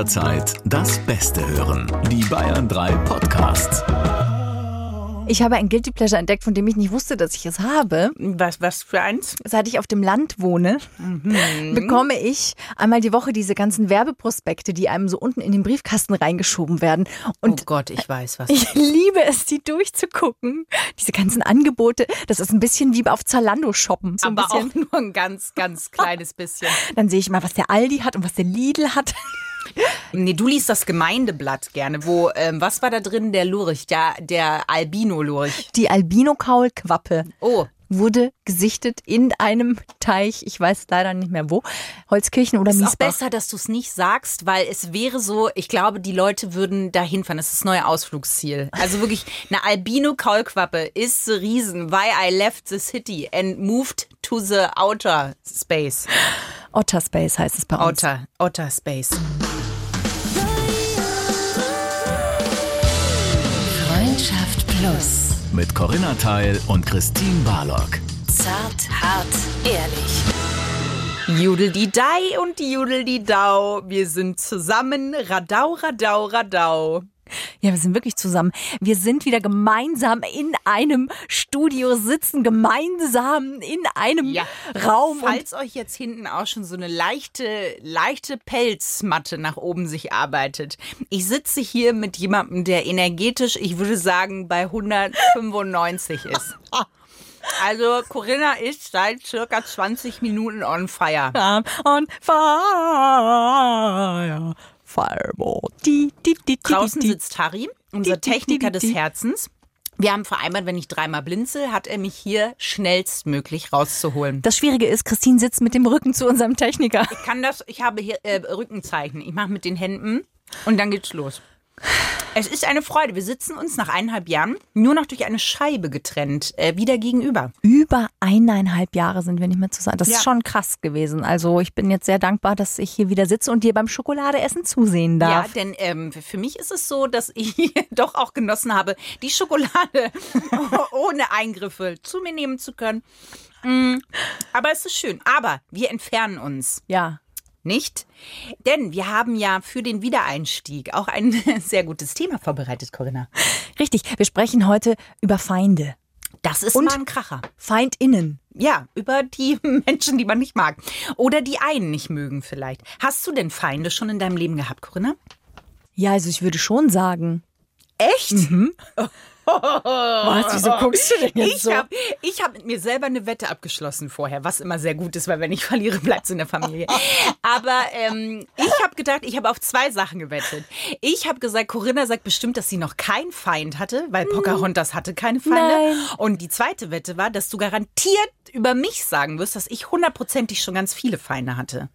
jederzeit das Beste hören. Die Bayern 3 Podcasts. Ich habe ein Guilty Pleasure entdeckt, von dem ich nicht wusste, dass ich es habe. Was, was für eins? Seit ich auf dem Land wohne, Mhm. bekomme ich einmal die Woche diese ganzen Werbeprospekte, die einem so unten in den Briefkasten reingeschoben werden. Und oh Gott, ich weiß was. ich liebe es, die durchzugucken. Diese ganzen Angebote, das ist ein bisschen wie auf Zalando shoppen. So ein Aber auch bisschen. nur ein ganz, ganz kleines bisschen. Dann sehe ich mal, was der Aldi hat und was der Lidl hat. Nee, du liest das Gemeindeblatt gerne. Wo, ähm, was war da drin? Der Lurch, der, der Albino-Lurch. Die Albino-Kaulquappe Oh, wurde gesichtet in einem Teich. Ich weiß leider nicht mehr wo. Holzkirchen oder ist auch Miesbach. besser, dass du es nicht sagst, weil es wäre so, ich glaube, die Leute würden da hinfahren. Das ist das neue Ausflugsziel. Also wirklich, eine Albino-Kaulquappe is the reason why I left the city and moved to the outer space. Otter Space heißt es bei uns. Outer, outer space. Plus. Mit Corinna Teil und Christine Barlock. Zart, hart, ehrlich. Judel die Dai und Judel die Dau. Wir sind zusammen. Radau, radau, radau. Ja, wir sind wirklich zusammen. Wir sind wieder gemeinsam in einem Studio sitzen, gemeinsam in einem Ja. Raum. Falls euch jetzt hinten auch schon so eine leichte, leichte Pelzmatte nach oben sich arbeitet. Ich sitze hier mit jemandem, der energetisch, ich würde sagen, bei 195 ist. Also Corinna ist seit circa 20 Minuten on fire. on fire. Fireball. Die, die, die, Draußen sitzt Harry, unser Techniker des. Herzens. Wir haben vereinbart, wenn ich dreimal blinzel, hat er mich hier schnellstmöglich rauszuholen. Das Schwierige ist, Christine sitzt mit dem Rücken zu unserem Techniker. Ich kann das, ich habe hier äh, Rückenzeichen. Ich mache mit den Händen und dann geht's los. Es ist eine Freude. Wir sitzen uns nach eineinhalb Jahren nur noch durch eine Scheibe getrennt, äh, wieder gegenüber. Über eineinhalb Jahre sind wir nicht mehr zusammen. Das Ja. ist schon krass gewesen. Also ich bin jetzt sehr dankbar, dass ich hier wieder sitze und dir beim Schokoladeessen zusehen darf. Ja, denn ähm, für mich ist es so, dass ich doch auch genossen habe, die Schokolade ohne Eingriffe zu mir nehmen zu können. Mm, Aber es ist schön. Aber wir entfernen uns. ja. Nicht? Denn wir haben ja für den Wiedereinstieg auch ein sehr gutes Thema vorbereitet, Corinna. Richtig. Wir sprechen heute über Feinde. Das ist Und? mal ein Kracher. FeindInnen. Ja, über die Menschen, die man nicht mag. Oder die einen nicht mögen vielleicht. Hast du denn Feinde schon in deinem Leben gehabt, Corinna? Ja, also ich würde schon sagen. Echt? Was, wieso guckst du denn Ich habe ich hab mit mir selber eine Wette abgeschlossen vorher, was immer sehr gut ist, weil wenn ich verliere, bleibt es in der Familie. Aber ähm, ich habe gedacht, ich habe auf zwei Sachen gewettet. Ich habe gesagt, Corinna sagt bestimmt, dass sie noch keinen Feind hatte, weil Pocahontas hatte keine Feinde. Nein. Und die zweite Wette war, dass du garantiert über mich sagen wirst, dass ich hundertprozentig schon ganz viele Feinde hatte.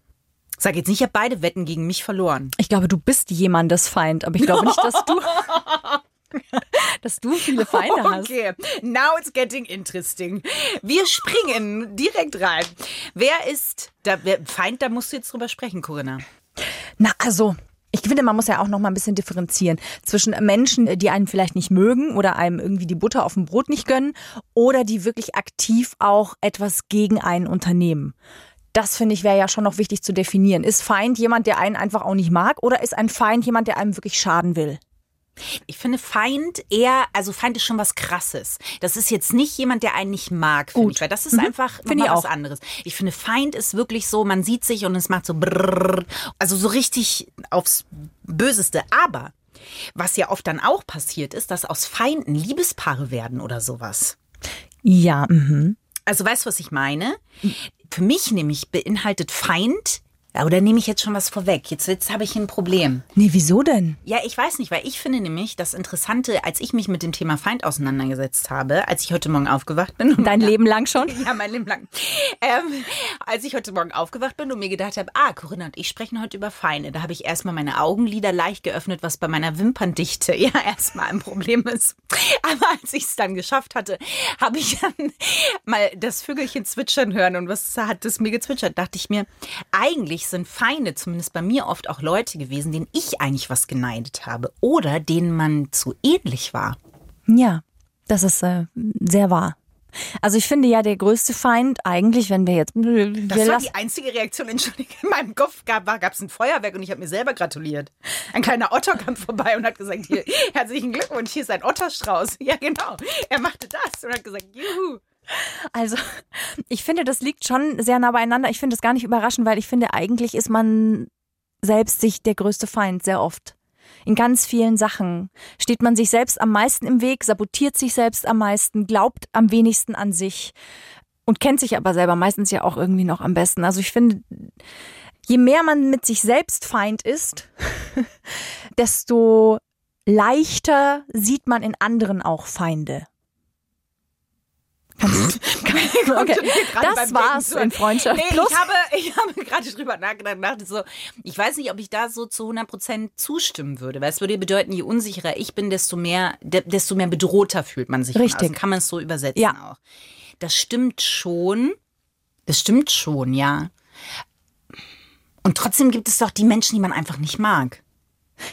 Sag jetzt nicht, ich habe beide Wetten gegen mich verloren. Ich glaube, du bist jemandes Feind, aber ich glaube nicht, dass du, dass du viele Feinde hast. Okay, now it's getting interesting. Wir springen direkt rein. Wer ist der Feind? Da musst du jetzt drüber sprechen, Corinna. Na, also. Ich finde, man muss ja auch noch mal ein bisschen differenzieren zwischen Menschen, die einen vielleicht nicht mögen oder einem irgendwie die Butter auf dem Brot nicht gönnen oder die wirklich aktiv auch etwas gegen einen unternehmen. Das finde ich wäre ja schon noch wichtig zu definieren. Ist Feind jemand, der einen einfach auch nicht mag oder ist ein Feind jemand, der einem wirklich schaden will? Ich finde Feind eher, also Feind ist schon was Krasses. Das ist jetzt nicht jemand, der einen nicht mag, finde ich, weil das ist einfach noch Finde ich was auch. anderes. Ich finde Feind ist wirklich so, man sieht sich und es macht so brrr, also so richtig aufs Böseste. Aber was ja oft dann auch passiert ist, dass aus Feinden Liebespaare werden oder sowas. Ja, mhm. Also weißt du, was ich meine? Für mich nämlich beinhaltet Feind, oder nehme ich jetzt schon was vorweg? Jetzt, jetzt habe ich ein Problem. Nee, wieso denn? Ja, ich weiß nicht, weil ich finde nämlich das Interessante, als ich mich mit dem Thema Feind auseinandergesetzt habe, als ich heute Morgen aufgewacht bin. und- Dein Leben lang schon? ja, mein Leben lang. Ähm, als ich heute Morgen aufgewacht bin und mir gedacht habe, ah, Corinna und ich sprechen heute über Feinde, da habe ich erstmal meine Augenlider leicht geöffnet, was bei meiner Wimperndichte ja erstmal ein Problem ist. Aber als ich es dann geschafft hatte, habe ich dann mal das Vögelchen zwitschern hören und was hat es mir gezwitschert? Dachte ich mir, eigentlich sind Feinde, zumindest bei mir oft auch Leute gewesen, denen ich eigentlich was geneidet habe oder denen man zu ähnlich war. Ja, das ist äh, sehr wahr. Also ich finde ja, der größte Feind eigentlich, wenn wir jetzt... Wir Das war die einzige Reaktion, entschuldige, in meinem Kopf gab es ein Feuerwerk und ich habe mir selber gratuliert. Ein kleiner Otter kam vorbei und hat gesagt, hier, herzlichen Glückwunsch, hier ist ein Otterstrauß. Ja, genau. Er machte das und hat gesagt, juhu. Also, ich finde, das liegt schon sehr nah beieinander. Ich finde es gar nicht überraschend, weil ich finde, eigentlich ist man selbst sich der größte Feind sehr oft. In ganz vielen Sachen steht man sich selbst am meisten im Weg, sabotiert sich selbst am meisten, glaubt am wenigsten an sich und kennt sich aber selber meistens ja auch irgendwie noch am besten. Also ich finde, je mehr man mit sich selbst Feind ist, desto leichter sieht man in anderen auch Feinde. Kannst, kann, okay. Das war's in Freundschaft Nee, Plus. ich habe, ich habe gerade drüber nachgedacht, so, ich weiß nicht, ob ich da so zu 100 Prozent zustimmen würde, weil es würde bedeuten, je unsicherer ich bin, desto mehr, de, desto mehr bedrohter fühlt man sich. Richtig. außen. Kann man es so übersetzen Ja. auch. Das stimmt schon. Das stimmt schon, ja. Und trotzdem gibt es doch die Menschen, die man einfach nicht mag.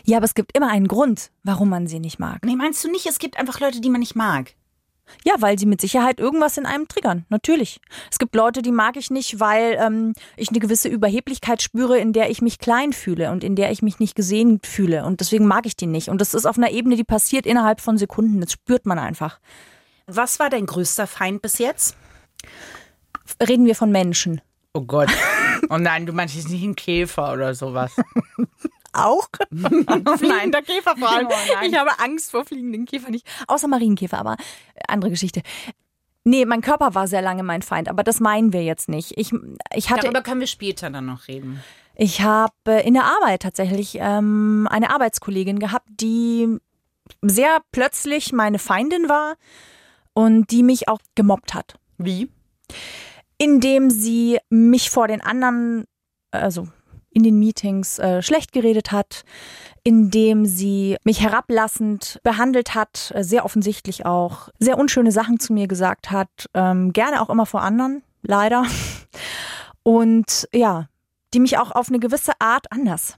Ja, aber es gibt immer einen Grund, warum man sie nicht mag. Nee, meinst du nicht, es gibt einfach Leute, die man nicht mag? Ja, weil sie mit Sicherheit irgendwas in einem triggern. Natürlich. Es gibt Leute, die mag ich nicht, weil ähm, ich eine gewisse Überheblichkeit spüre, in der ich mich klein fühle und in der ich mich nicht gesehen fühle. Und deswegen mag ich die nicht. Und das ist auf einer Ebene, die passiert innerhalb von Sekunden. Das spürt man einfach. Was war dein größter Feind bis jetzt? Reden wir von Menschen. Oh Gott. Oh nein, du meinst jetzt nicht einen Käfer oder sowas. Auch? Nein, der Käfer vor allem. Ich habe Angst vor fliegenden Käfern nicht. Außer Marienkäfer, aber äh, andere Geschichte. Nee, mein Körper war sehr lange mein Feind, aber das meinen wir jetzt nicht. Ich, ich hatte, Darüber können wir später dann noch reden. ich habe in der Arbeit tatsächlich ähm, eine Arbeitskollegin gehabt, die sehr plötzlich meine Feindin war und die mich auch gemobbt hat. Wie? indem sie mich vor den anderen, also in den Meetings äh, schlecht geredet hat, indem sie mich herablassend behandelt hat, äh, sehr offensichtlich auch, sehr unschöne Sachen zu mir gesagt hat, ähm, gerne auch immer vor anderen, leider. Und ja, die mich auch auf eine gewisse Art anders.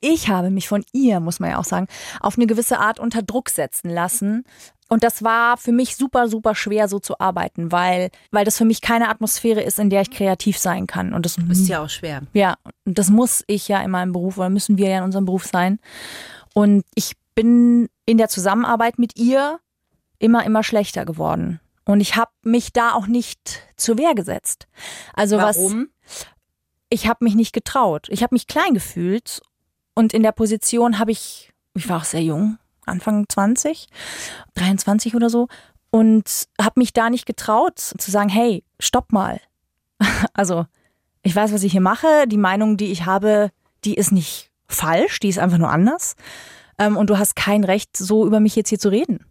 Ich habe mich von ihr, muss man ja auch sagen, auf eine gewisse Art unter Druck setzen lassen. Und das war für mich super, super schwer, so zu arbeiten, weil, weil das für mich keine Atmosphäre ist, in der ich kreativ sein kann. Und das Ist ja auch schwer. ja, und das muss ich ja in meinem Beruf oder müssen wir ja in unserem Beruf sein. Und ich bin in der Zusammenarbeit mit ihr immer, immer schlechter geworden. Und ich habe mich da auch nicht zur Wehr gesetzt. Also was Warum? ich habe mich nicht getraut. Ich habe mich klein gefühlt und in der Position habe ich, ich war auch sehr jung, Anfang 20, 23 oder so und habe mich da nicht getraut zu sagen, hey, stopp mal. Also, ich weiß, was ich hier mache, die Meinung, die ich habe, die ist nicht falsch, die ist einfach nur anders. Ähm, und du hast kein Recht, so über mich jetzt hier zu reden.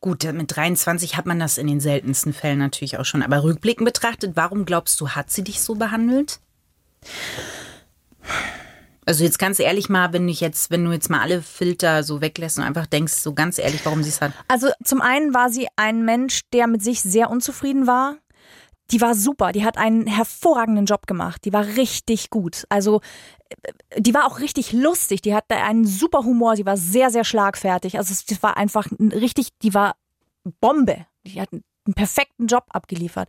Gut, mit 23 hat man das in den seltensten Fällen natürlich auch schon. Aber rückblickend betrachtet, warum glaubst du, hat sie dich so behandelt? Also jetzt ganz ehrlich mal, wenn ich jetzt, wenn du jetzt mal alle Filter so weglässt und einfach denkst, so ganz ehrlich, warum sie es hat. Also zum einen war sie ein Mensch, der mit sich sehr unzufrieden war. Die war super, die hat einen hervorragenden Job gemacht, die war richtig gut. Also äh, die war auch richtig lustig, die hatte einen super Humor, sie war sehr, sehr schlagfertig. Also es war einfach ein richtig, die war Bombe. Die hat einen perfekten Job abgeliefert.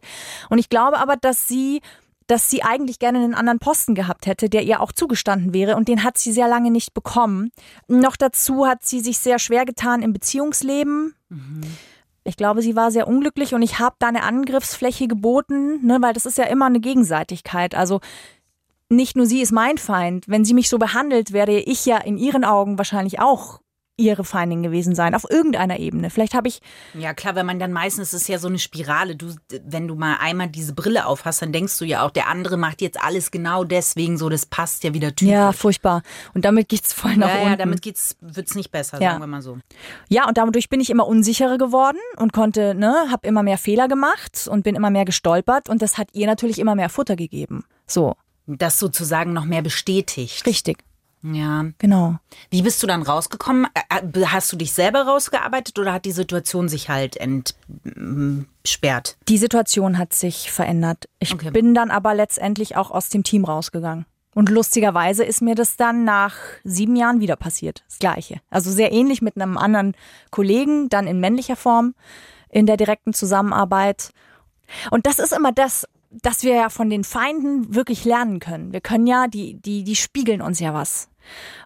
Und ich glaube aber, dass sie dass sie eigentlich gerne einen anderen Posten gehabt hätte, der ihr auch zugestanden wäre und den hat sie sehr lange nicht bekommen. Noch dazu hat sie sich sehr schwer getan im Beziehungsleben. Ich glaube, sie war sehr unglücklich und ich habe da eine Angriffsfläche geboten, ne, weil das ist ja immer eine Gegenseitigkeit. Also nicht nur sie ist mein Feind. Wenn sie mich so behandelt, werde ich ja in ihren Augen wahrscheinlich auch ihre Feindin gewesen sein, auf irgendeiner Ebene. Vielleicht habe ich Ja klar, wenn man dann meistens ist es ja so eine Spirale. Du, wenn du mal einmal diese Brille auf hast, dann denkst du ja auch, der andere macht jetzt alles genau deswegen so, das passt ja wieder typisch. ja furchtbar und damit geht's voll nach ja, unten. ja, damit geht's, wird's nicht besser, Ja. sagen wir mal so. Ja, und dadurch bin ich immer unsicherer geworden und konnte, ne, habe immer mehr Fehler gemacht und bin immer mehr gestolpert und das hat ihr natürlich immer mehr Futter gegeben. So, Das sozusagen noch mehr bestätigt. richtig, Ja. genau. Wie bist du dann rausgekommen? Hast du dich selber rausgearbeitet oder hat die Situation sich halt entsperrt? Die Situation hat sich verändert. Ich Okay. bin dann aber letztendlich auch aus dem Team rausgegangen. Und lustigerweise ist mir das dann nach sieben Jahren wieder passiert. Das Gleiche. Also sehr ähnlich mit einem anderen Kollegen, dann in männlicher Form, in der direkten Zusammenarbeit. Und das ist immer das, dass wir ja von den Feinden wirklich lernen können. Wir können ja, die, die, die spiegeln uns ja was.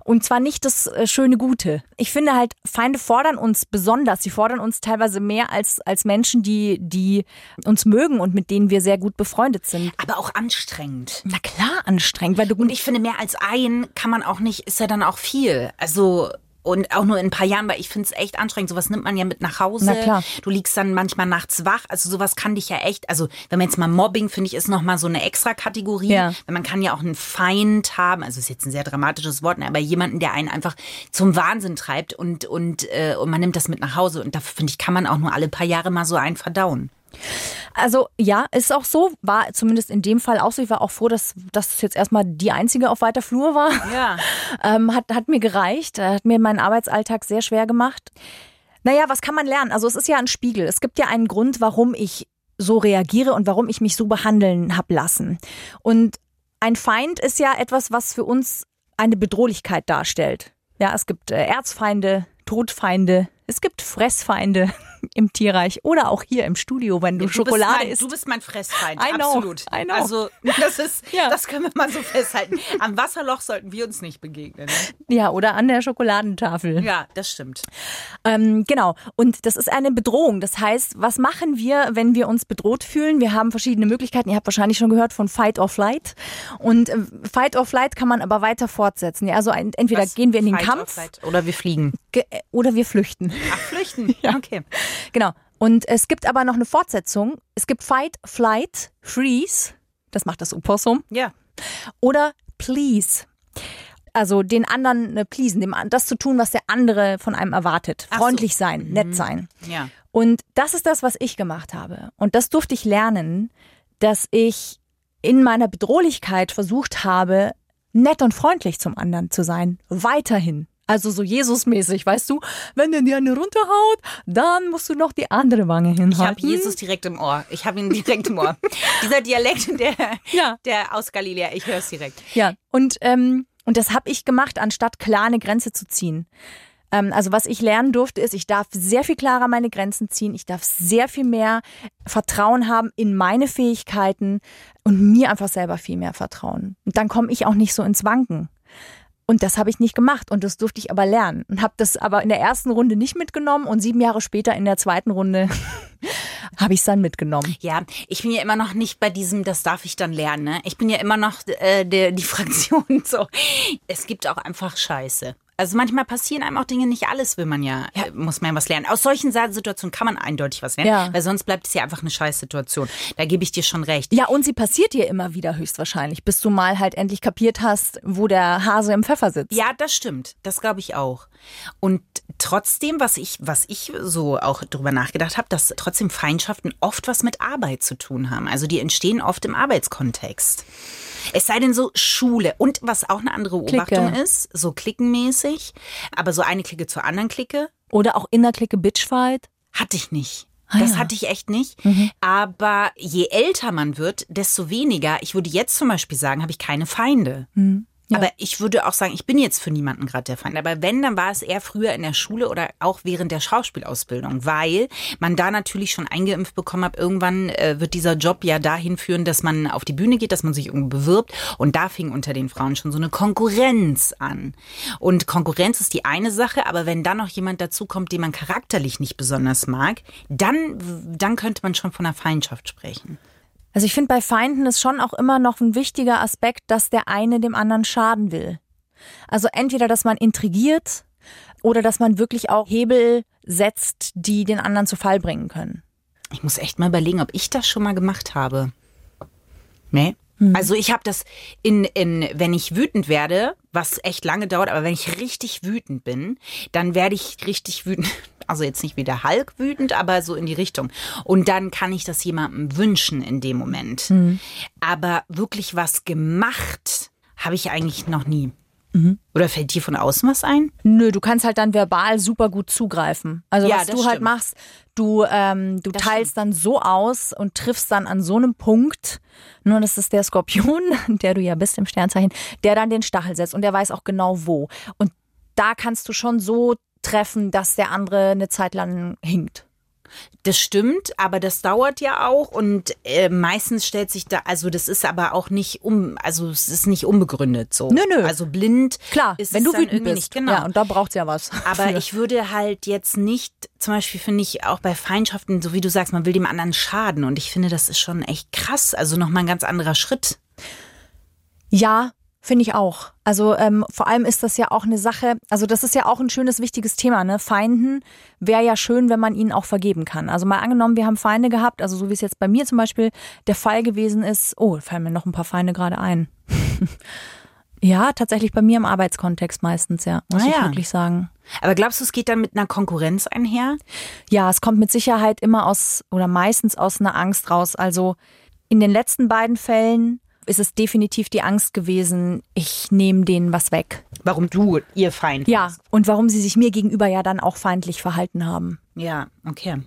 Und zwar nicht das äh, schöne Gute. Ich finde halt, Feinde fordern uns besonders. Sie fordern uns teilweise mehr als, als Menschen, die, die uns mögen und mit denen wir sehr gut befreundet sind. Aber auch anstrengend. Na klar, anstrengend, weil du Und ich finde, mehr als ein kann man auch nicht, ist ja dann auch viel. Also. Und auch nur in ein paar Jahren, weil ich finde es echt anstrengend. Sowas nimmt man ja mit nach Hause. Na klar. Du liegst dann manchmal nachts wach. Also sowas kann dich ja echt, also wenn man jetzt mal Mobbing, finde ich, ist nochmal so eine extra Kategorie. Ja. Weil man kann ja auch einen Feind haben, also ist jetzt ein sehr dramatisches Wort, ne, aber jemanden, der einen einfach zum Wahnsinn treibt und, und, äh, und man nimmt das mit nach Hause. Und da finde ich, kann man auch nur alle paar Jahre mal so einen verdauen. Also ja, ist auch so, war zumindest in dem Fall auch so. Ich war auch froh, dass das jetzt erstmal die einzige auf weiter Flur war. Ja. Ähm, hat, hat mir gereicht, äh, hat mir meinen Arbeitsalltag sehr schwer gemacht. Naja, was kann man lernen? Also es ist ja ein Spiegel. Es gibt ja einen Grund, warum ich so reagiere und warum ich mich so behandeln hab lassen. Und ein Feind ist ja etwas, was für uns eine Bedrohlichkeit darstellt. Ja, es gibt äh, Erzfeinde, Todfeinde, es gibt Fressfeinde im Tierreich oder auch hier im Studio, wenn du, Du Schokolade bist mein, isst. Du bist mein Fressfeind, I know, absolut. I know. Also das ist, Ja. das können wir mal so festhalten. Am Wasserloch sollten wir uns nicht begegnen. Ne? ja, oder an der Schokoladentafel. Ja, das stimmt. Ähm, genau. Und das ist eine Bedrohung. Das heißt, was machen wir, wenn wir uns bedroht fühlen? Wir haben verschiedene Möglichkeiten. Ihr habt wahrscheinlich schon gehört von Fight or Flight. Und äh, Fight or Flight kann man aber weiter fortsetzen. Ja, also entweder Was? gehen wir in den Fight or Kampf flight. Oder wir fliegen. ge- äh, oder wir flüchten. Ach, flüchten. Okay. Genau. Und es gibt aber noch eine Fortsetzung. Es gibt Fight, Flight, Freeze. Das macht das Opossum. Ja. Oder Please. Also den anderen äh, pleasen, dem, das zu tun, was der andere von einem erwartet. Ach so. Freundlich sein, nett sein. Ja. Und das ist das, was ich gemacht habe. Und das durfte ich lernen, dass ich in meiner Bedrohlichkeit versucht habe, nett und freundlich zum anderen zu sein. Weiterhin. Also so Jesus-mäßig, weißt du, wenn der dir eine runterhaut, dann musst du noch die andere Wange hinhalten. Ich habe Jesus direkt im Ohr. Ich habe ihn direkt im Ohr. Dieser Dialekt, der, Ja. der aus Galiläa, ich höre es direkt. Ja, und, ähm, und das habe ich gemacht, anstatt klar eine Grenze zu ziehen. Ähm, also was ich lernen durfte, ist, ich darf sehr viel klarer meine Grenzen ziehen. Ich darf sehr viel mehr Vertrauen haben in meine Fähigkeiten und mir einfach selber viel mehr vertrauen. Und dann komme ich auch nicht so ins Wanken. Und das habe ich nicht gemacht und das durfte ich aber lernen und habe das aber in der ersten Runde nicht mitgenommen und sieben Jahre später in der zweiten Runde habe ich es dann mitgenommen. Ja, ich bin ja immer noch nicht bei diesem, das darf ich dann lernen. Ne? Ich bin ja immer noch äh, der, die Fraktion so. Es gibt auch einfach Scheiße. Also manchmal passieren einem auch Dinge, nicht alles will man ja, äh, muss man ja was lernen. Aus solchen Situationen kann man eindeutig was lernen, Ja. weil sonst bleibt es ja einfach eine Scheißsituation. Da gebe ich dir schon recht. Ja, und sie passiert dir immer wieder höchstwahrscheinlich, bis du mal halt endlich kapiert hast, wo der Hase im Pfeffer sitzt. Ja, das stimmt. Das glaube ich auch. Und trotzdem, was ich, was ich so auch drüber nachgedacht habe, dass trotzdem Feindschaften oft was mit Arbeit zu tun haben. Also die entstehen oft im Arbeitskontext. Es sei denn so Schule. Und was auch eine andere Beobachtung Clique. ist, so klickenmäßig, aber so eine Clique zur anderen Clique, Oder auch Innerklicke Bitchfight. hatte ich nicht. Ah, Das ja. hatte ich echt nicht. Aber je älter man wird, desto weniger. Ich würde jetzt zum Beispiel sagen, habe ich keine Feinde. Aber ich würde auch sagen, ich bin jetzt für niemanden gerade der Feind. Aber wenn, dann war es eher früher in der Schule oder auch während der Schauspielausbildung, weil man da natürlich schon eingeimpft bekommen hat, irgendwann äh, wird dieser Job ja dahin führen, dass man auf die Bühne geht, dass man sich irgendwo bewirbt. Und da fing unter den Frauen schon so eine Konkurrenz an. Und Konkurrenz ist die eine Sache, aber wenn dann noch jemand dazukommt, den man charakterlich nicht besonders mag, dann, dann könnte man schon von einer Feindschaft sprechen. Also ich finde bei Feinden ist schon auch immer noch ein wichtiger Aspekt, dass der eine dem anderen schaden will. Also entweder, dass man intrigiert oder dass man wirklich auch Hebel setzt, die den anderen zu Fall bringen können. Ich muss echt mal überlegen, ob ich das schon mal gemacht habe. Nee. Also ich habe das in, in, wenn ich wütend werde, was echt lange dauert, aber wenn ich richtig wütend bin, dann werde ich richtig wütend. Also jetzt nicht wie der Hulk wütend, aber so in die Richtung. Und dann kann ich das jemandem wünschen in dem Moment. Aber wirklich was gemacht habe ich eigentlich noch nie. Oder fällt dir von außen was ein? Nö, du kannst halt dann verbal super gut zugreifen. Also Ja, was du halt stimmt. machst, du, ähm, du Das teilst dann so aus und triffst dann an so einem Punkt, nur das ist der Skorpion, der du ja bist im Sternzeichen, der dann den Stachel setzt und der weiß auch genau wo. Und da kannst du schon so treffen, dass der andere eine Zeit lang hinkt. Das stimmt, aber das dauert ja auch und äh, meistens stellt sich da, also das ist aber auch nicht um, also es ist nicht unbegründet so. Nö, nö. Also blind. Klar, ist wenn es du wütend bist. Nicht, genau. Ja, und da braucht's ja was. Aber für. ich würde halt jetzt nicht, zum Beispiel finde ich auch bei Feindschaften, so wie du sagst, man will dem anderen schaden. Und ich finde, das ist schon echt krass. Also nochmal ein ganz anderer Schritt. Ja, finde ich auch. Also ähm, vor allem ist das ja auch eine Sache, also das ist ja auch ein schönes, wichtiges Thema, ne? Feinden wäre ja schön, wenn man ihnen auch vergeben kann. Also mal angenommen, wir haben Feinde gehabt, also so wie es jetzt bei mir zum Beispiel der Fall gewesen ist, oh, fallen mir noch ein paar Feinde gerade ein. ja, tatsächlich bei mir im Arbeitskontext meistens, ja, muss Ah ich ja. wirklich sagen. Aber glaubst du, es geht dann mit einer Konkurrenz einher? Ja, es kommt mit Sicherheit immer aus oder meistens aus einer Angst raus. Also in den letzten beiden Fällen ist es definitiv die Angst gewesen, ich nehme denen was weg. Warum du ihr Feind Ja, bist? und warum sie sich mir gegenüber ja dann auch feindlich verhalten haben. Ja, okay.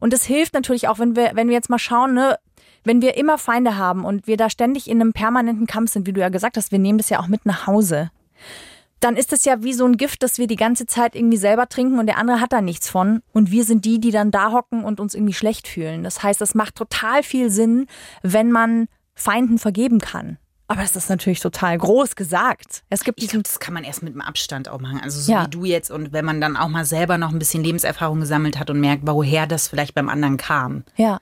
Und es hilft natürlich auch, wenn wir, wenn wir jetzt mal schauen, ne, wenn wir immer Feinde haben und wir da ständig in einem permanenten Kampf sind, wie du ja gesagt hast, wir nehmen das ja auch mit nach Hause. Dann ist es ja wie so ein Gift, das wir die ganze Zeit irgendwie selber trinken und der andere hat da nichts von. Und wir sind die, die dann da hocken und uns irgendwie schlecht fühlen. Das heißt, es macht total viel Sinn, wenn man Feinden vergeben kann. Aber es ist natürlich total groß gesagt. Es gibt Ich glaube, das kann man erst mit dem Abstand auch machen. Also so Ja. wie du jetzt und wenn man dann auch mal selber noch ein bisschen Lebenserfahrung gesammelt hat und merkt, woher das vielleicht beim anderen kam. Ja.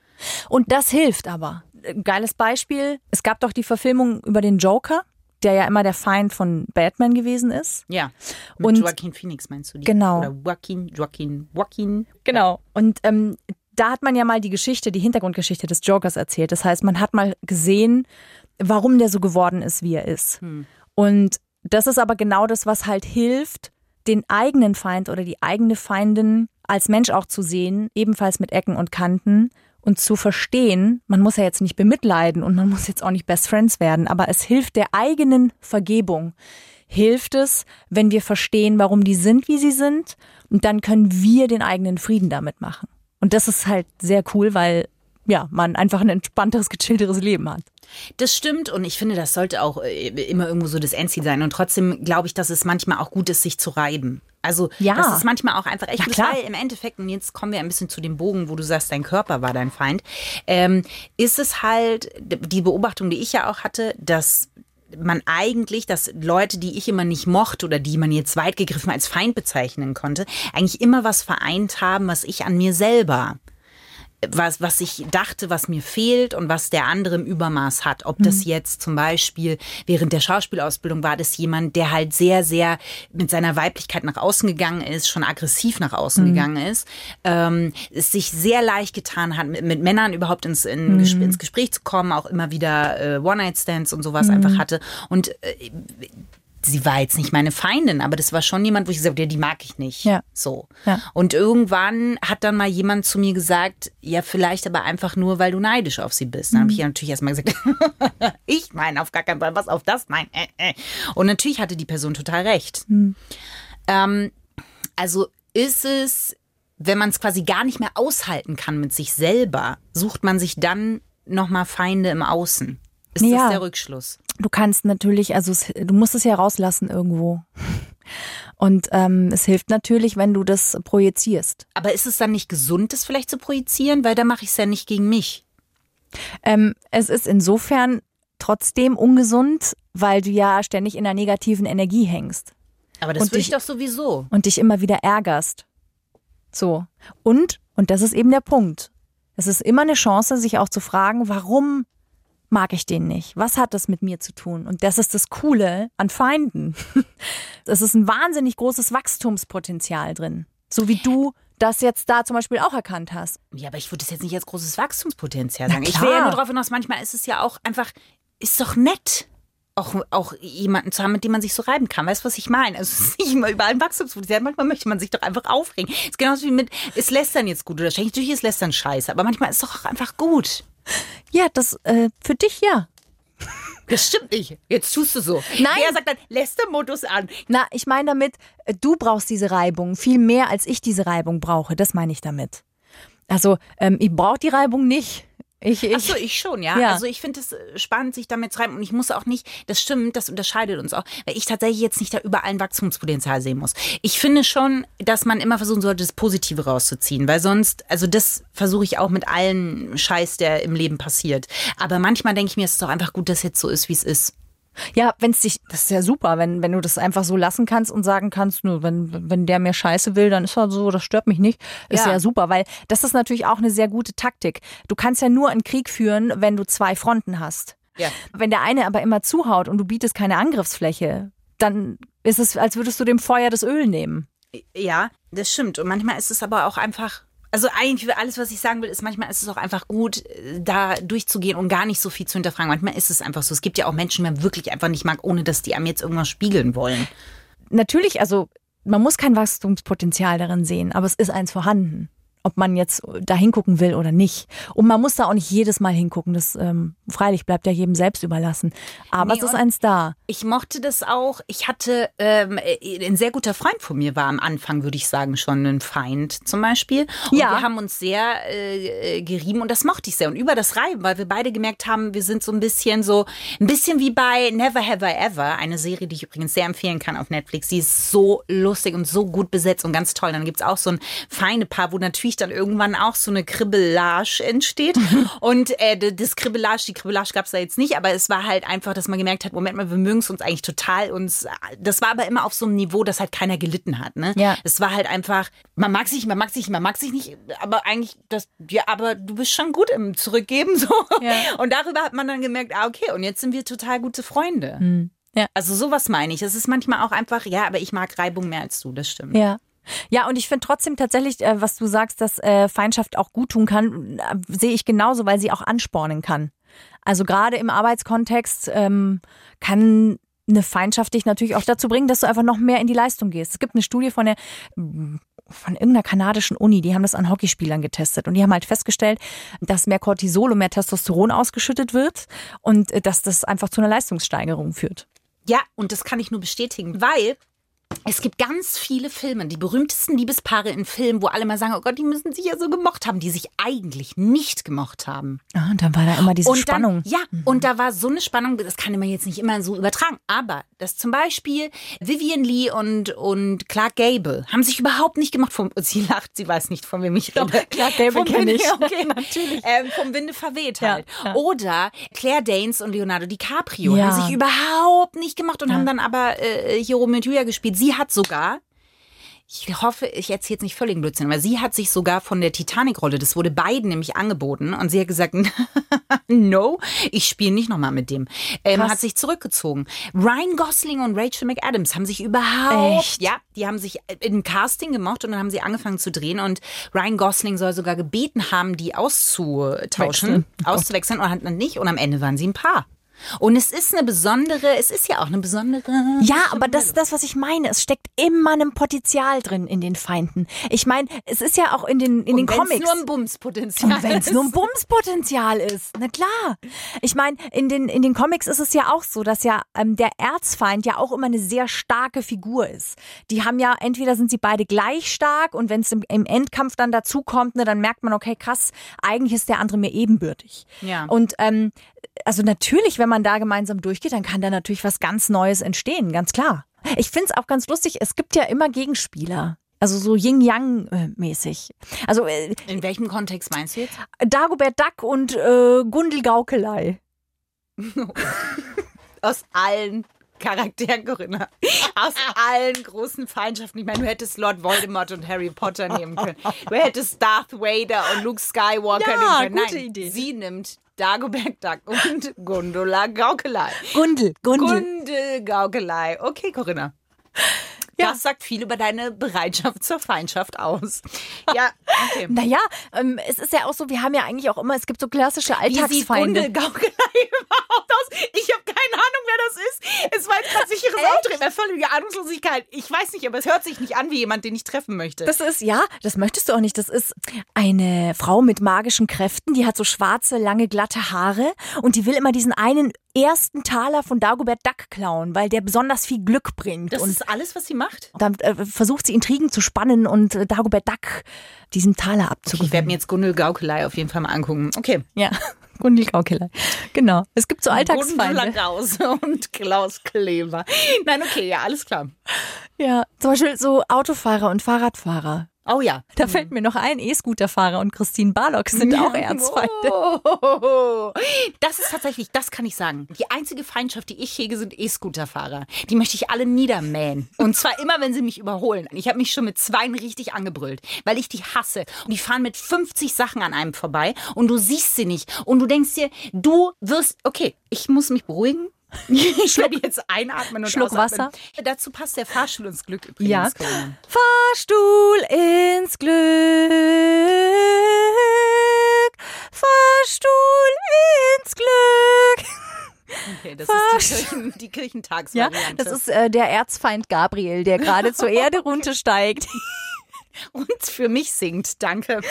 Und das hilft aber. Geiles Beispiel. Es gab doch die Verfilmung über den Joker, der ja immer der Feind von Batman gewesen ist. Ja. Mit Und- Joaquin Phoenix meinst du die? Genau. Oder Joaquin, Joaquin, Joaquin. Genau. Und ähm, da hat man ja mal die Geschichte, die Hintergrundgeschichte des Jokers erzählt. Das heißt, man hat mal gesehen, warum der so geworden ist, wie er ist. Und das ist aber genau das, was halt hilft, den eigenen Feind oder die eigene Feindin als Mensch auch zu sehen, ebenfalls mit Ecken und Kanten und zu verstehen, man muss ja jetzt nicht bemitleiden und man muss jetzt auch nicht Best Friends werden, aber es hilft der eigenen Vergebung. Hilft es, wenn wir verstehen, warum die sind, wie sie sind, und dann können wir den eigenen Frieden damit machen. Und das ist halt sehr cool, weil ja, man einfach ein entspannteres, gechillteres Leben hat. Das stimmt und ich finde, das sollte auch äh, immer irgendwo so das Endziel sein. Und trotzdem glaube ich, dass es manchmal auch gut ist, sich zu reiben. Also Ja. das ist manchmal auch einfach echt gut, klar. weil im Endeffekt, und jetzt kommen wir ein bisschen zu dem Bogen, wo du sagst, dein Körper war dein Feind, ähm, ist es halt die Beobachtung, die ich ja auch hatte, dass man eigentlich, dass Leute, die ich immer nicht mochte oder die man jetzt weit gegriffen als Feind bezeichnen konnte, eigentlich immer was vereint haben, was ich an mir selber was, was ich dachte, was mir fehlt und was der andere im Übermaß hat. Ob das jetzt zum Beispiel während der Schauspielausbildung war, das jemand, der halt sehr, sehr mit seiner Weiblichkeit nach außen gegangen ist, schon aggressiv nach außen gegangen ist, ähm, es sich sehr leicht getan hat, mit, mit Männern überhaupt ins, in, Ges- ins Gespräch zu kommen, auch immer wieder äh, One-Night-Stands und sowas einfach hatte. Und äh, sie war jetzt nicht meine Feindin, aber das war schon jemand, wo ich gesagt habe, ja, die mag ich nicht. Ja. So. Ja. Und irgendwann hat dann mal jemand zu mir gesagt, ja, vielleicht aber einfach nur, weil du neidisch auf sie bist. Dann habe ich ja natürlich erstmal gesagt, ich meine auf gar keinen Fall, was auf das? Nein. Äh, äh. Und natürlich hatte die Person total recht. Ähm, also ist es, wenn man es quasi gar nicht mehr aushalten kann mit sich selber, sucht man sich dann nochmal Feinde im Außen. Ist Ja. das der Rückschluss? Du kannst natürlich, also es, du musst es ja rauslassen irgendwo. Und ähm, es hilft natürlich, wenn du das projizierst. Aber ist es dann nicht gesund, das vielleicht zu projizieren? Weil da mache ich es ja nicht gegen mich. Ähm, es ist insofern trotzdem ungesund, weil du ja ständig in einer negativen Energie hängst Aber das Und will ich dich- doch sowieso. und dich immer wieder ärgerst. So. Und, und das ist eben der Punkt. Es ist immer eine Chance, sich auch zu fragen, warum mag ich den nicht? Was hat das mit mir zu tun? Und das ist das Coole an Feinden. Es ist ein wahnsinnig großes Wachstumspotenzial drin. So wie du das jetzt da zum Beispiel auch erkannt hast. Ja, aber ich würde es jetzt nicht als großes Wachstumspotenzial sagen. Ich will ja nur darauf hinaus, manchmal ist es ja auch einfach, ist doch nett. Auch, auch jemanden zu haben, mit dem man sich so reiben kann. Weißt du, was ich meine? Also, es ist nicht immer überall ein Wachstumspotenzial. Manchmal möchte man sich doch einfach aufregen. Es ist genauso wie mit, ist Lästern jetzt gut oder schlecht? Natürlich ist Lästern scheiße, aber manchmal ist es doch auch einfach gut. Ja, das äh, für dich ja. Das stimmt nicht. Jetzt tust du so. Nein. Wer sagt dann, Lästermodus an? Na, ich meine damit, äh, du brauchst diese Reibung viel mehr, als ich diese Reibung brauche. Das meine ich damit. Also, ähm, ich brauche die Reibung nicht. Ich, ich, Ach so, ich schon, ja. Ja. Also ich finde es äh, spannend, sich damit zu reiben. Und ich muss auch nicht, das stimmt, das unterscheidet uns auch, weil ich tatsächlich jetzt nicht da überall ein Wachstumspotenzial sehen muss. Ich finde schon, dass man immer versuchen sollte, das Positive rauszuziehen, weil sonst, also das versuche ich auch mit allen Scheiß, der im Leben passiert. Aber manchmal denke ich mir, es ist doch einfach gut, dass es jetzt so ist, wie es ist. Ja, wenn es dich, das ist ja super, wenn, wenn du das einfach so lassen kannst und sagen kannst, nur wenn, wenn der mir Scheiße will, dann ist er so, das stört mich nicht. Ist ja. Ja. super, weil das ist natürlich auch eine sehr gute Taktik. Du kannst ja nur einen Krieg führen, wenn du zwei Fronten hast. Ja. Wenn der eine aber immer zuhaut und du bietest keine Angriffsfläche, dann ist es, als würdest du dem Feuer das Öl nehmen. Ja, das stimmt. Und manchmal ist es aber auch einfach. Also eigentlich alles, was ich sagen will, ist manchmal ist es auch einfach gut, äh, da durchzugehen und gar nicht so viel zu hinterfragen. Manchmal ist es einfach so. Es gibt ja auch Menschen, die man wirklich einfach nicht mag, ohne dass die einem jetzt irgendwas spiegeln wollen. Natürlich, also man muss kein Wachstumspotenzial darin sehen, aber es ist eins vorhanden. Ob man jetzt da hingucken will oder nicht. Und man muss da auch nicht jedes Mal hingucken. Das ähm, freilich bleibt ja jedem selbst überlassen. Aber Nee, es ist eins da. Ich mochte das auch. Ich hatte, ähm, äh, ein sehr guter Freund von mir war am Anfang, würde ich sagen, schon ein Feind zum Beispiel. Und Ja. wir haben uns sehr äh, äh, gerieben und das mochte ich sehr. Und über das Reiben, weil wir beide gemerkt haben, wir sind so ein bisschen so, ein bisschen wie bei Never Have I Ever, eine Serie, die ich übrigens sehr empfehlen kann auf Netflix. Die ist so lustig und so gut besetzt und ganz toll. Dann gibt's auch so ein feine Paar, wo natürlich dann irgendwann auch so eine Kribbelage entsteht. und äh, das Kribbelage, die Kribbelage gab's da jetzt nicht, aber es war halt einfach, dass man gemerkt hat, Moment mal, wir mögen es uns eigentlich total. Uns, das war aber immer auf so einem Niveau, dass halt keiner gelitten hat. Ne? Ja. Es war halt einfach, man mag sich, man mag sich, man mag sich nicht, aber eigentlich, das, ja, aber du bist schon gut im Zurückgeben. so. Ja. Und darüber hat man dann gemerkt, ah, okay, und jetzt sind wir total gute Freunde. Ja. Also sowas meine ich. Es ist manchmal auch einfach, ja, aber ich mag Reibung mehr als du, das stimmt. Ja. Ja, und ich finde trotzdem tatsächlich, äh, was du sagst, dass äh, Feindschaft auch gut tun kann, äh, sehe ich genauso, weil sie auch anspornen kann. Also gerade im Arbeitskontext ähm, kann eine Feindschaft dich natürlich auch dazu bringen, dass du einfach noch mehr in die Leistung gehst. Es gibt eine Studie von der von irgendeiner kanadischen Uni, die haben das an Hockeyspielern getestet und die haben halt festgestellt, dass mehr Cortisol und mehr Testosteron ausgeschüttet wird und dass das einfach zu einer Leistungssteigerung führt. Ja, und das kann ich nur bestätigen, weil es gibt ganz viele Filme, die berühmtesten Liebespaare in Filmen, wo alle mal sagen, oh Gott, die müssen sich ja so gemocht haben, die sich eigentlich nicht gemocht haben. Ah, und dann war da immer diese und Spannung. Dann, ja, und da war so eine Spannung, das kann man jetzt nicht immer so übertragen, aber dass zum Beispiel Vivian Lee und, und Clark Gable haben sich überhaupt nicht gemacht vom, sie lacht, sie weiß nicht, von wem ich rede. Clark Gable Vom kenn Winde- ich. Okay, natürlich. Ähm, vom Winde verweht Ja, halt. ja. Oder Claire Danes und Leonardo DiCaprio Ja. haben sich überhaupt nicht gemacht und haben dann aber äh, hier Romeo und Julia gespielt. Sie hat sogar ich hoffe, ich erzähle jetzt nicht völligen Blödsinn, aber sie hat sich sogar von der Titanic-Rolle, das wurde beiden nämlich angeboten und sie hat gesagt, no, ich spiele nicht nochmal mit dem. Ähm, Krass. hat sich zurückgezogen. Ryan Gosling und Rachel McAdams haben sich überhaupt, Echt? ja, die haben sich im Casting gemocht und dann haben sie angefangen zu drehen und Ryan Gosling soll sogar gebeten haben, die auszutauschen, Wechseln. auszuwechseln und hat dann nicht und am Ende waren sie ein Paar. Und es ist eine besondere, es ist ja auch eine besondere. Ja, aber das ist das, was ich meine. Es steckt immer ein Potenzial drin in den Feinden. Ich meine, es ist ja auch in den, in den Und wenn's Comics. nur ein Bumspotenzial und wenn es ist. nur ein Bumspotenzial ist, na klar. Ich meine, in den, in den Comics ist es ja auch so, dass ja ähm, der Erzfeind ja auch immer eine sehr starke Figur ist. Die haben ja, entweder sind sie beide gleich stark und wenn es im, im Endkampf dann dazu kommt, ne, dann merkt man, okay, krass, eigentlich ist der andere mir ebenbürtig. Ja. Und ähm, also natürlich, wenn man da gemeinsam durchgeht, dann kann da natürlich was ganz Neues entstehen, ganz klar. Ich finde es auch ganz lustig, es gibt ja immer Gegenspieler. Also so Yin-Yang-mäßig. Also äh, In welchem Kontext meinst du jetzt? Dagobert Duck und äh, Gundel Gaukelei. Aus allen Charakteren, Corinna. Aus allen großen Feindschaften. Ich meine, du hättest Lord Voldemort und Harry Potter nehmen können. Du hättest Darth Vader und Luke Skywalker Ja, nehmen können. gute Nein, Idee. sie nimmt Dagobert Duck und Gondola Gaukelei. Gundel, Gundel. Gundel Gaukelei. Okay, Corinna. Ja. Das sagt viel über deine Bereitschaft zur Feindschaft aus. Ja, okay. Naja, ähm, es ist ja auch so, wir haben ja eigentlich auch immer, es gibt so klassische Wie sieht Alltagsfeinde. Gaukelei überhaupt aus? Ich habe keine Ahnung, wer das ist. Es war jetzt gerade sicheres Auftreten. Eine völlige Ahnungslosigkeit. Ich weiß nicht, aber es hört sich nicht an wie jemand, den ich treffen möchte. Das ist, ja, das möchtest du auch nicht. Das ist eine Frau mit magischen Kräften, die hat so schwarze, lange, glatte Haare und die will immer diesen einen ersten Taler von Dagobert Duck klauen, weil der besonders viel Glück bringt. das und ist alles, was sie macht? Dann äh, versucht sie Intrigen zu spannen und äh, Dagobert Duck diesen Taler Ich abzugewinnen. werde mir jetzt Gundel Gaukelei auf jeden Fall mal angucken. Okay. ja, Gundel Gaukiller. Genau. Es gibt so Alltagsfeinde. Gundula Gause und Klaus Kleber. Nein, okay, ja, alles klar. Ja, zum Beispiel so Autofahrer und Fahrradfahrer. Oh ja. Da fällt mir noch ein, E-Scooterfahrer und Christine Barlock sind auch Erzfeinde. Oh, das ist tatsächlich, das kann ich sagen. Die einzige Feindschaft, die ich hege, sind E-Scooter-Fahrer. Die möchte ich alle niedermähen. Und zwar immer, wenn sie mich überholen. Ich habe mich schon mit zweien richtig angebrüllt, weil ich die hasse. Und die fahren mit 50 Sachen an einem vorbei und du siehst sie nicht. Und du denkst dir, du wirst, okay, ich muss mich beruhigen. Ich werde jetzt einatmen und Schluck ausatmen. Wasser. Dazu passt der Fahrstuhl ins Glück übrigens. Ja. Fahrstuhl ins Glück. Fahrstuhl ins Glück. Okay, das ist die, Kirchen, die Ja, Kirchentagsvariante. das ist äh, der Erzfeind Gabriel, der gerade zur Erde runtersteigt. und für mich singt. Danke.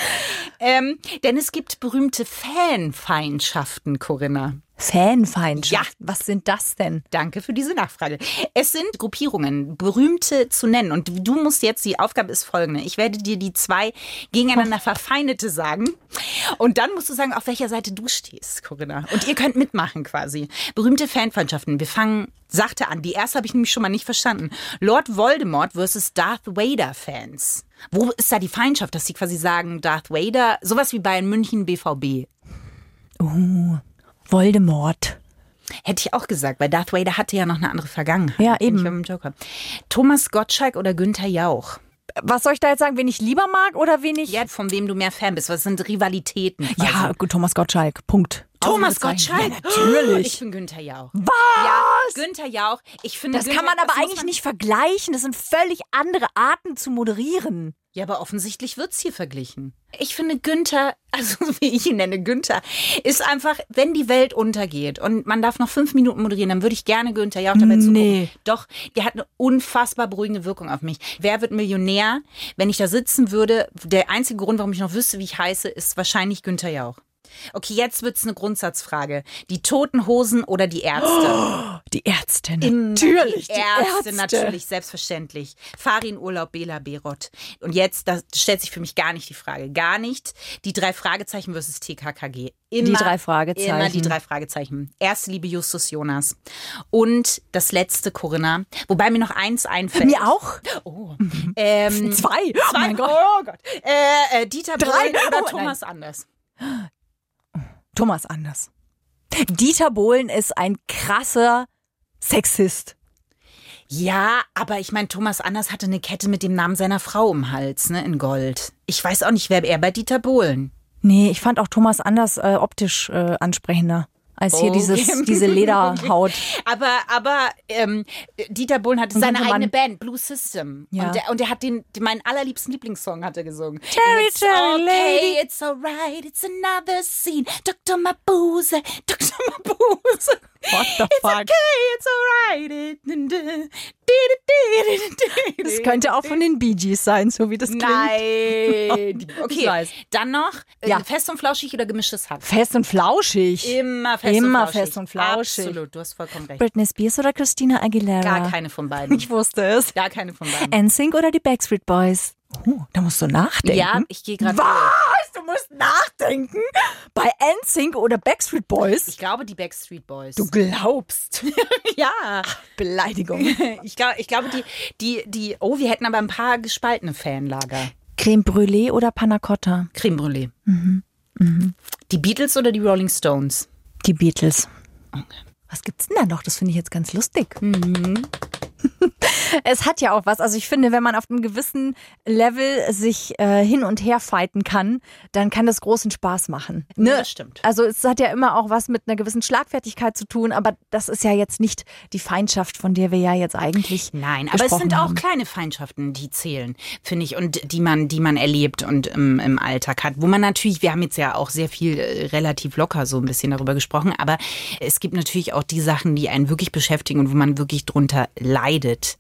Ähm, denn es gibt berühmte Fanfeindschaften, Corinna. Fanfeindschaft. Ja. Was sind das denn? Danke für diese Nachfrage. Es sind Gruppierungen, berühmte zu nennen. Und du musst jetzt, die Aufgabe ist folgende. Ich werde dir die zwei gegeneinander verfeindete sagen. Und dann musst du sagen, auf welcher Seite du stehst, Corinna. Und ihr könnt mitmachen quasi. Berühmte Fanfeindschaften. Wir fangen sachte an. Die erste habe ich nämlich schon mal nicht verstanden. Lord Voldemort versus Darth Vader Fans. Wo ist da die Feindschaft, dass sie quasi sagen, Darth Vader, sowas wie Bayern München BVB. Voldemort. Hätte ich auch gesagt, weil Darth Vader hatte ja noch eine andere Vergangenheit. Ja, eben. Wie beim Joker. Thomas Gottschalk oder Günther Jauch? Was soll ich da jetzt sagen, wen ich lieber mag oder wen ich... Ja, von wem du mehr Fan bist. Was sind Rivalitäten? quasi? Ja, gut, Thomas Gottschalk. Punkt. Thomas. Gottschalk? Ja, natürlich. Ich bin Günther Jauch. Was? Ja, Günther Jauch. Ich finde, Das Günther, kann man aber eigentlich man- nicht vergleichen. Das sind völlig andere Arten zu moderieren. Ja, aber offensichtlich wird's hier verglichen. Ich finde, Günther, also wie ich ihn nenne, Günther, ist einfach, wenn die Welt untergeht und man darf noch fünf Minuten moderieren, dann würde ich gerne Günther Jauch dabei zugucken. Nee. Doch, der hat eine unfassbar beruhigende Wirkung auf mich. Wer wird Millionär? Wenn ich da sitzen würde, der einzige Grund, warum ich noch wüsste, wie ich heiße, ist wahrscheinlich Günther Jauch. Okay, jetzt wird's eine Grundsatzfrage. Die Toten Hosen oder die Ärzte? Die Ärzte, natürlich. Die Ärzte, natürlich, selbstverständlich. Farin Urlaub, Bela Berot. Und jetzt, das stellt sich für mich gar nicht die Frage. Gar nicht. Die drei Fragezeichen versus TKKG. Immer, Die drei Fragezeichen. Immer die drei Fragezeichen. Erste Liebe Justus Jonas. Und das letzte Corinna. Wobei mir noch eins einfällt. Mir auch? Oh. Ähm, Zwei. Oh Zwei. mein Gott. Oh Gott. Äh, äh, Dieter Drei. Bohlen oder Oh, Thomas Anders. Thomas Anders. Dieter Bohlen ist ein krasser Sexist. Ja, aber ich meine, Thomas Anders hatte eine Kette mit dem Namen seiner Frau im Hals, ne, in Gold. Ich weiß auch nicht, wer er bei Dieter Bohlen. Nee, ich fand auch Thomas Anders äh, optisch äh, ansprechender als hier Okay. dieses, diese Lederhaut. Aber, aber ähm, Dieter Bohlen hatte seine eigene Band, Blue System. Ja. Und, der, und der hat den, den meinen allerliebsten Lieblingssong hat er gesungen. Cherry, It's cherry okay, lady. it's alright, it's another scene. Dr. Mabuse, Dr. Mabuse. What the It's fuck? okay, it's alright. Das könnte auch von den Bee Gees sein, so wie das klingt. Nein. Okay, dann noch äh, Ja. fest und flauschig oder gemischtes Hack? Fest und flauschig. Immer fest Immer und flauschig. fest und flauschig. Absolut, du hast vollkommen recht. Britney Spears oder Christina Aguilera? Gar keine von beiden. Ich wusste es. Gar keine von beiden. NSYNC oder die Backstreet Boys? Oh, da musst du nachdenken. Ja, ich gehe gerade. Was? Du musst nachdenken? Bei NSYNC oder Backstreet Boys? Ich glaube, die Backstreet Boys. Du glaubst. ja. Beleidigung. Ich glaube, ich glaube, die, die, die, oh, wir hätten aber ein paar gespaltene Fanlager. Creme Brûlée oder Panna Cotta? Creme Brûlée. Mhm. Die Beatles oder die Rolling Stones? Die Beatles. Was gibt's denn da noch? Das finde ich jetzt ganz lustig. Mhm. Es hat ja auch was. Also ich finde, wenn man auf einem gewissen Level sich äh, hin und her fighten kann, dann kann das großen Spaß machen. Ne? Ja, das stimmt. Also es hat ja immer auch was mit einer gewissen Schlagfertigkeit zu tun, aber das ist ja jetzt nicht die Feindschaft, von der wir ja jetzt eigentlich Nein, aber es sind auch haben. kleine Feindschaften, die zählen, finde ich, und die man, die man erlebt und im, im Alltag hat. Wo man natürlich, wir haben jetzt ja auch sehr viel äh, relativ locker so ein bisschen darüber gesprochen, aber es gibt natürlich auch die Sachen, die einen wirklich beschäftigen und wo man wirklich drunter leidet.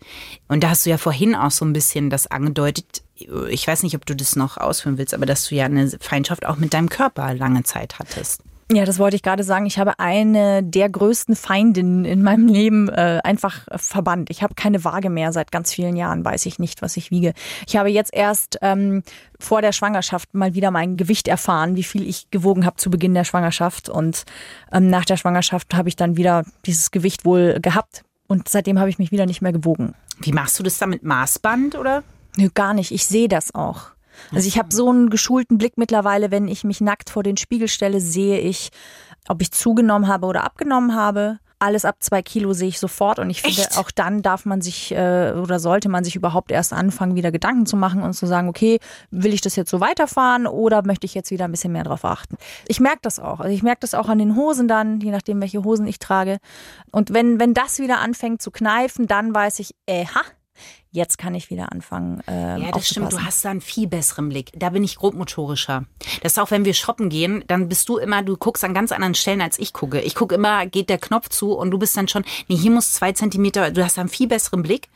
Und da hast du ja vorhin auch so ein bisschen das angedeutet. Ich weiß nicht, ob du das noch ausführen willst, aber dass du ja eine Feindschaft auch mit deinem Körper lange Zeit hattest. Ja, das wollte ich gerade sagen. Ich habe eine der größten Feindinnen in meinem Leben äh, einfach verbannt. Ich habe keine Waage mehr seit ganz vielen Jahren, weiß ich nicht, was ich wiege. Ich habe jetzt erst ähm, vor der Schwangerschaft mal wieder mein Gewicht erfahren, wie viel ich gewogen habe zu Beginn der Schwangerschaft. Und ähm, nach der Schwangerschaft habe ich dann wieder dieses Gewicht wohl gehabt. Und seitdem habe ich mich wieder nicht mehr gewogen. Wie machst du das da mit Maßband oder? Nö, gar nicht. Ich sehe das auch. Also ich habe so einen geschulten Blick mittlerweile, wenn ich mich nackt vor den Spiegel stelle, sehe ich, ob ich zugenommen habe oder abgenommen habe. Alles ab zwei Kilo sehe ich sofort und ich finde, Echt? auch dann darf man sich äh, oder sollte man sich überhaupt erst anfangen, wieder Gedanken zu machen und zu sagen, okay, will ich das jetzt so weiterfahren oder möchte ich jetzt wieder ein bisschen mehr drauf achten? Ich merke das auch. Also ich merke das auch an den Hosen dann, je nachdem, welche Hosen ich trage. Und wenn, wenn das wieder anfängt zu kneifen, dann weiß ich, äh, ha, jetzt kann ich wieder anfangen. Ähm, Ja, das stimmt. Du hast da einen viel besseren Blick. Da bin ich grobmotorischer. Das ist auch, wenn wir shoppen gehen, dann bist du immer, du guckst an ganz anderen Stellen, als ich gucke. Ich gucke immer, geht der Knopf zu und du bist dann schon, nee, hier muss zwei Zentimeter, du hast da einen viel besseren Blick.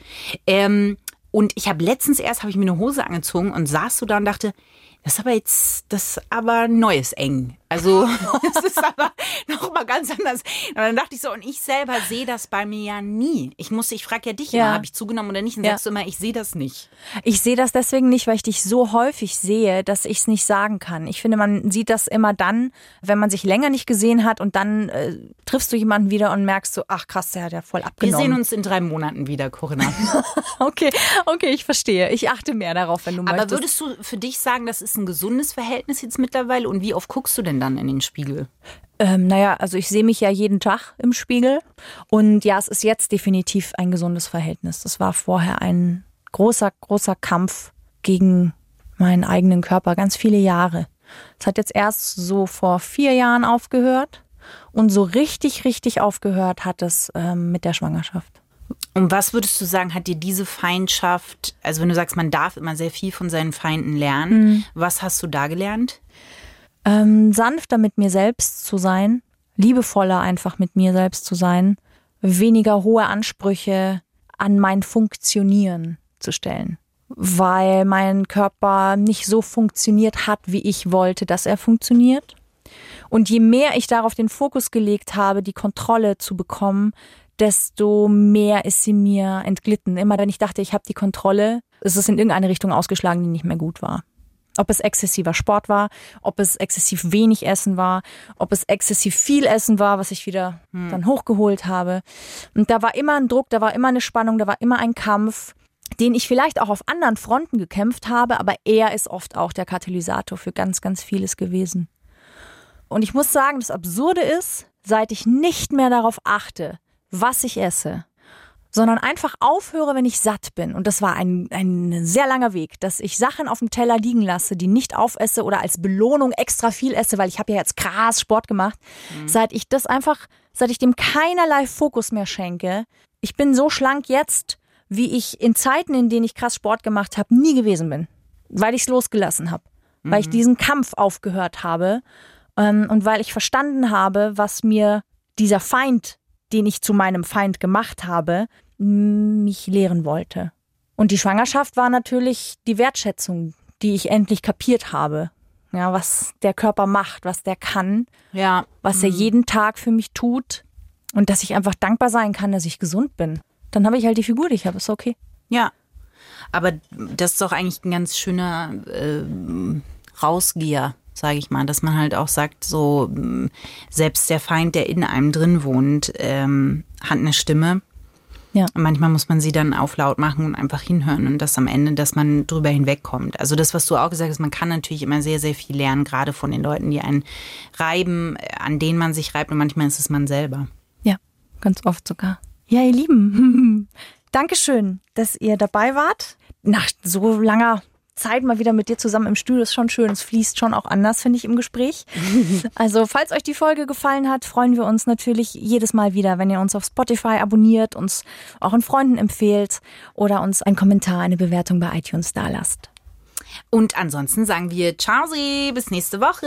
Ähm, und ich habe letztens erst, habe ich mir eine Hose angezogen und saß so da und dachte, das ist aber jetzt, das ist aber neues eng. Also, das ist aber noch mal ganz anders. Und dann dachte ich so, und ich selber sehe das bei mir ja nie. Ich muss, ich frage ja dich Ja. immer, habe ich zugenommen oder nicht? Und Ja. sagst du immer, ich sehe das nicht. Ich sehe das deswegen nicht, weil ich dich so häufig sehe, dass ich es nicht sagen kann. Ich finde, man sieht das immer dann, wenn man sich länger nicht gesehen hat und dann äh, triffst du jemanden wieder und merkst so, ach krass, der hat ja voll Wir abgenommen. sehen uns in drei Monaten wieder, Corinna. Okay, okay, ich verstehe. Ich achte mehr darauf, wenn du Aber möchtest. würdest du für dich sagen, das ist ein gesundes Verhältnis jetzt mittlerweile? Und wie oft guckst du denn dann in den Spiegel? Ähm, naja, also ich sehe mich ja jeden Tag im Spiegel. Und ja, es ist jetzt definitiv ein gesundes Verhältnis. Das war vorher ein großer, großer Kampf gegen meinen eigenen Körper, ganz viele Jahre. Es hat jetzt erst so vor vier Jahren aufgehört. Und so richtig, richtig aufgehört hat es ähm, mit der Schwangerschaft. Und was würdest du sagen, hat dir diese Feindschaft, also wenn du sagst, man darf immer sehr viel von seinen Feinden lernen, was hast du da gelernt? Ähm, sanfter mit mir selbst zu sein, liebevoller einfach mit mir selbst zu sein, weniger hohe Ansprüche an mein Funktionieren zu stellen, weil mein Körper nicht so funktioniert hat, wie ich wollte, dass er funktioniert. Und je mehr ich darauf den Fokus gelegt habe, die Kontrolle zu bekommen, desto mehr ist sie mir entglitten. Immer wenn ich dachte, ich habe die Kontrolle, ist es in irgendeine Richtung ausgeschlagen, die nicht mehr gut war. Ob es exzessiver Sport war, ob es exzessiv wenig Essen war, ob es exzessiv viel Essen war, was ich wieder dann hochgeholt habe. Und da war immer ein Druck, da war immer eine Spannung, da war immer ein Kampf, den ich vielleicht auch auf anderen Fronten gekämpft habe, aber er ist oft auch der Katalysator für ganz, ganz vieles gewesen. Und ich muss sagen, das Absurde ist, seit ich nicht mehr darauf achte, was ich esse, sondern einfach aufhöre, wenn ich satt bin. Und das war ein, ein sehr langer Weg, dass ich Sachen auf dem Teller liegen lasse, die nicht aufesse oder als Belohnung extra viel esse, weil ich habe ja jetzt krass Sport gemacht. Seit ich das einfach, seit ich dem keinerlei Fokus mehr schenke, ich bin so schlank jetzt, wie ich in Zeiten, in denen ich krass Sport gemacht habe, nie gewesen bin. Weil ich es losgelassen habe. Weil ich diesen Kampf aufgehört habe ähm, und weil ich verstanden habe, was mir dieser Feind, den ich zu meinem Feind gemacht habe, mich lehren wollte. Und die Schwangerschaft war natürlich die Wertschätzung, die ich endlich kapiert habe. Ja, was der Körper macht, was der kann, Ja, was er jeden Tag für mich tut und dass ich einfach dankbar sein kann, dass ich gesund bin. Dann habe ich halt die Figur, die ich habe, ist okay. ja. Aber das ist doch eigentlich ein ganz schöner äh, Rausgeher, sage ich mal, dass man halt auch sagt, so mh, selbst der Feind, der in einem drin wohnt, ähm, hat eine Stimme. Ja. Und manchmal muss man sie dann auf laut machen und einfach hinhören und das am Ende, dass man drüber hinwegkommt. Also das, was du auch gesagt hast, man kann natürlich immer sehr, sehr viel lernen, gerade von den Leuten, die einen reiben, äh, an denen man sich reibt und manchmal ist es man selber. Ja, ganz oft sogar. Ja, ihr Lieben, Dankeschön, dass ihr dabei wart. Nach so langer Zeit mal wieder mit dir zusammen im Studio ist schon schön. Es fließt schon auch anders, finde ich, im Gespräch. Also, falls euch die Folge gefallen hat, freuen wir uns natürlich jedes Mal wieder, wenn ihr uns auf Spotify abonniert, uns auch an Freunden empfehlt oder uns einen Kommentar, eine Bewertung bei iTunes dalasst. Und ansonsten sagen wir Ciao, bis nächste Woche.